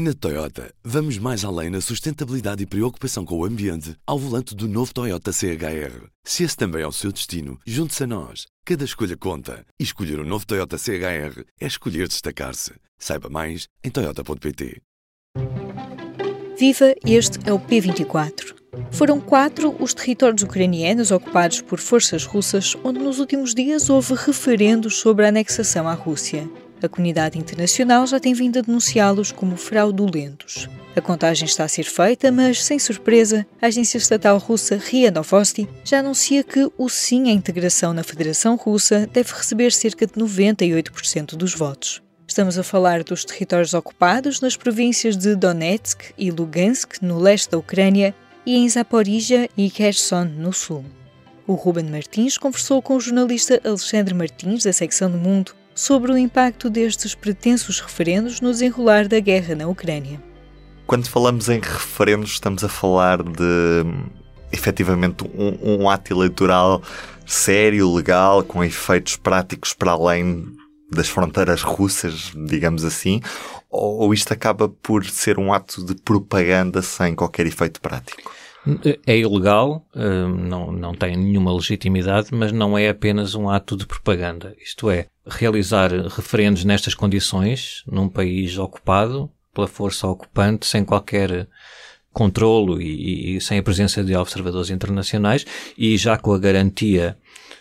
Na Toyota, vamos mais além na sustentabilidade e preocupação com o ambiente ao volante do novo Toyota CHR. Se esse também é o seu destino, junte-se a nós. Cada escolha conta. E escolher o um novo Toyota CHR é escolher destacar-se. Saiba mais em Toyota.pt. Viva, este é o P24. Foram quatro os territórios ucranianos ocupados por forças russas, onde nos últimos dias houve referendos sobre a anexação à Rússia. A comunidade internacional já tem vindo a denunciá-los como fraudulentos. A contagem está a ser feita, mas, sem surpresa, a agência estatal russa RIA Novosti já anuncia que o sim à integração na Federação Russa deve receber cerca de 98% dos votos. Estamos a falar dos territórios ocupados nas províncias de Donetsk e Lugansk, no leste da Ucrânia, e em Zaporizhia e Kherson, no sul. O Ruben Martins conversou com o jornalista Alexandre Martins, da secção do Mundo, sobre o impacto destes pretensos referendos no desenrolar da guerra na Ucrânia. Quando falamos em referendos, estamos a falar de efetivamente um, um ato eleitoral sério, legal, com efeitos práticos para além das fronteiras russas, digamos assim, ou isto acaba por ser um ato de propaganda sem qualquer efeito prático? É ilegal, eh, não, não tem nenhuma legitimidade, mas não é apenas um ato de propaganda. Isto é, realizar referendos nestas condições, num país ocupado pela força ocupante, sem qualquer controlo e, e, sem a presença de observadores internacionais e já com a garantia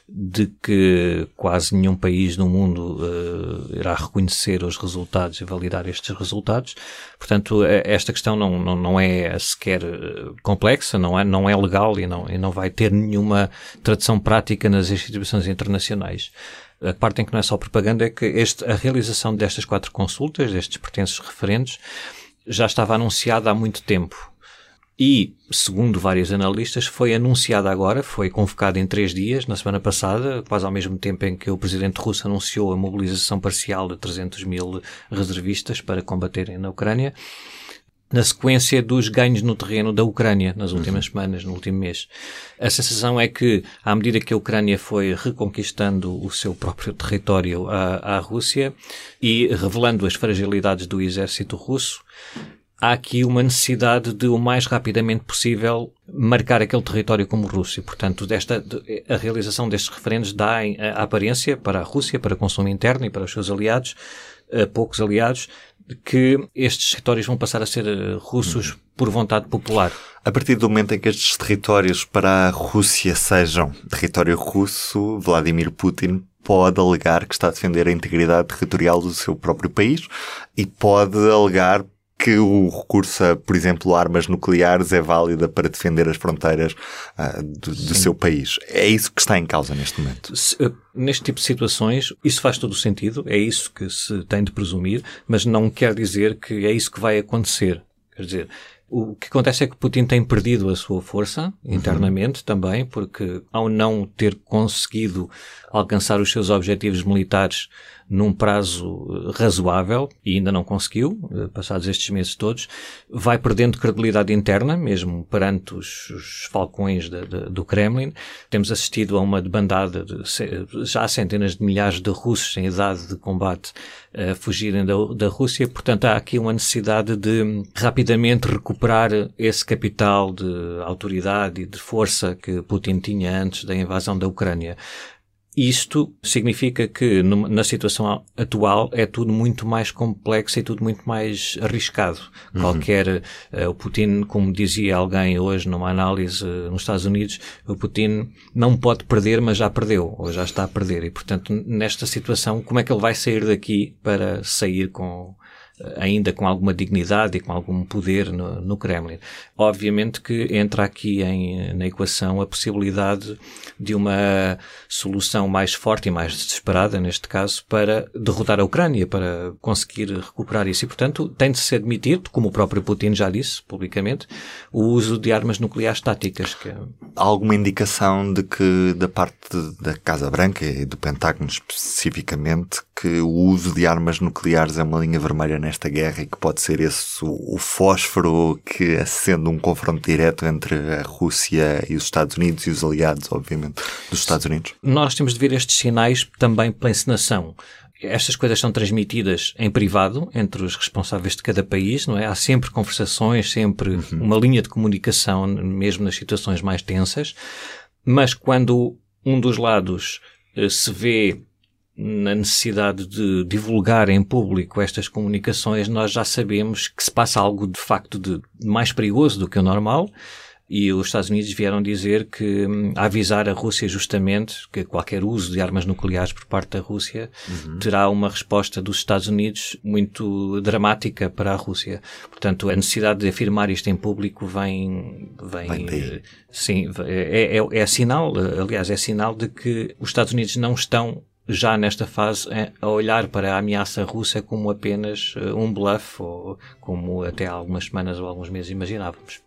de que quase nenhum país no mundo uh, irá reconhecer os resultados e validar estes resultados. Portanto, eh, esta questão não, não, não é sequer eh, complexa, não é, não é legal e não, e não vai ter nenhuma tradução prática nas instituições internacionais. A parte em que não é só propaganda é que este, a realização destas quatro consultas, destes pertences referentes, já estava anunciada há muito tempo. E, segundo vários analistas, foi anunciada agora, foi convocada em três dias, na semana passada, quase ao mesmo tempo em que o presidente russo anunciou a mobilização parcial de 300 mil reservistas para combaterem na Ucrânia, na sequência dos ganhos no terreno da Ucrânia nas últimas uhum. semanas, no último mês. A sensação é que, à medida que a Ucrânia foi reconquistando o seu próprio território à, à Rússia e revelando as fragilidades do exército russo, há aqui uma necessidade de o mais rapidamente possível marcar aquele território como Rússia. Portanto, desta, a realização destes referendos dá a aparência para a Rússia, para o consumo interno e para os seus aliados, poucos aliados, que estes territórios vão passar a ser eh, russos por vontade popular. A partir do momento em que estes territórios para a Rússia sejam território russo, Vladimir Putin pode alegar que está a defender a integridade territorial do seu próprio país e pode alegar que o recurso a, por exemplo, armas nucleares é válida para defender as fronteiras uh, do, do seu país. É isso que está em causa neste momento. Se, uh, neste tipo de situações, isso faz todo o sentido, é isso que se tem de presumir, mas não quer dizer que é isso que vai acontecer. Quer dizer, o que acontece é que Putin tem perdido a sua força internamente uhum. também, porque ao não ter conseguido alcançar os seus objetivos militares num prazo eh, razoável, e ainda não conseguiu, eh, passados estes meses todos, vai perdendo credibilidade interna, mesmo perante os, os falcões de, de, do Kremlin. Temos assistido a uma debandada de já centenas de milhares de russos em idade de combate a fugirem da, da Rússia. Portanto, há aqui uma necessidade de rapidamente recuperar esse capital de autoridade e de força que Putin tinha antes da invasão da Ucrânia. Isto significa que na situação atual é tudo muito mais complexo e tudo muito mais arriscado. Uhum. Qualquer, uh, o Putin, como dizia alguém hoje numa análise uh, nos Estados Unidos, o Putin não pode perder, mas já perdeu, ou já está a perder. E portanto, nesta situação, como é que ele vai sair daqui para sair com, ainda com alguma dignidade e com algum poder no, no Kremlin. Obviamente que entra aqui em, na equação a possibilidade de uma solução mais forte e mais desesperada, neste caso, para derrotar a Ucrânia, para conseguir recuperar isso. E, portanto, tem de se admitir, como o próprio Putin já disse publicamente, o uso de armas nucleares táticas. Que... É Há alguma indicação de que, da parte da Casa Branca e do Pentágono especificamente, que o uso de armas nucleares é uma linha vermelha nesta guerra e que pode ser esse o, o fósforo que acende um confronto direto entre a Rússia e os Estados Unidos e os aliados, obviamente, dos Estados Unidos? Nós temos de ver estes sinais também pela encenação. estas coisas são transmitidas em privado entre os responsáveis de cada país, não é? Há sempre conversações, sempre uhum. uma linha de comunicação, mesmo nas situações mais tensas. Mas quando um dos lados eh, se vê na necessidade de divulgar em público estas comunicações, nós já sabemos que se passa algo de facto de mais perigoso do que o normal e os Estados Unidos vieram dizer que hum, a avisar a Rússia justamente que qualquer uso de armas nucleares por parte da Rússia uhum. terá uma resposta dos Estados Unidos muito dramática para a Rússia. Portanto, a necessidade de afirmar isto em público vem, vem, vem sim, é, é, é sinal, aliás, é sinal de que os Estados Unidos não estão já nesta fase a olhar para a ameaça russa como apenas eh, um bluff ou como até há algumas semanas ou alguns meses imaginávamos.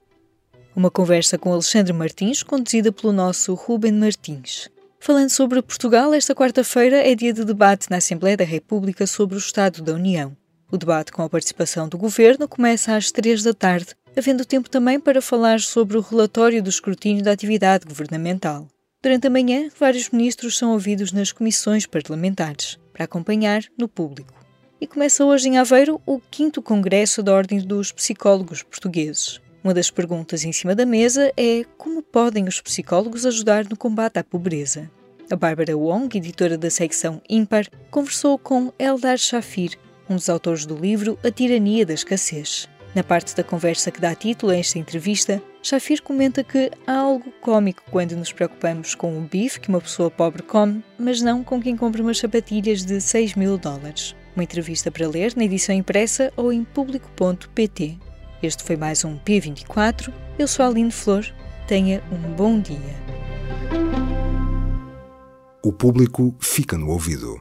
Uma conversa com Alexandre Martins, conduzida pelo nosso Ruben Martins. Falando sobre Portugal, esta quarta-feira é dia de debate na Assembleia da República sobre o Estado da União. O debate com a participação do Governo começa às três da tarde, havendo tempo também para falar sobre o relatório do escrutínio da atividade governamental. Durante a manhã, vários ministros são ouvidos nas comissões parlamentares, para acompanhar no público. E começa hoje em Aveiro o 5 Congresso da Ordem dos Psicólogos Portugueses. Uma das perguntas em cima da mesa é como podem os psicólogos ajudar no combate à pobreza. A Bárbara Wong, editora da secção Ímpar, conversou com Eldar Shafir, um dos autores do livro A Tirania da Escassez. Na parte da conversa que dá título a esta entrevista, Shafir comenta que há algo cômico quando nos preocupamos com o bife que uma pessoa pobre come, mas não com quem compra umas sapatilhas de 6 mil dólares. Uma entrevista para ler na edição impressa ou em público.pt. Este foi mais um P24. Eu sou a Aline Flor. Tenha um bom dia. O público fica no ouvido.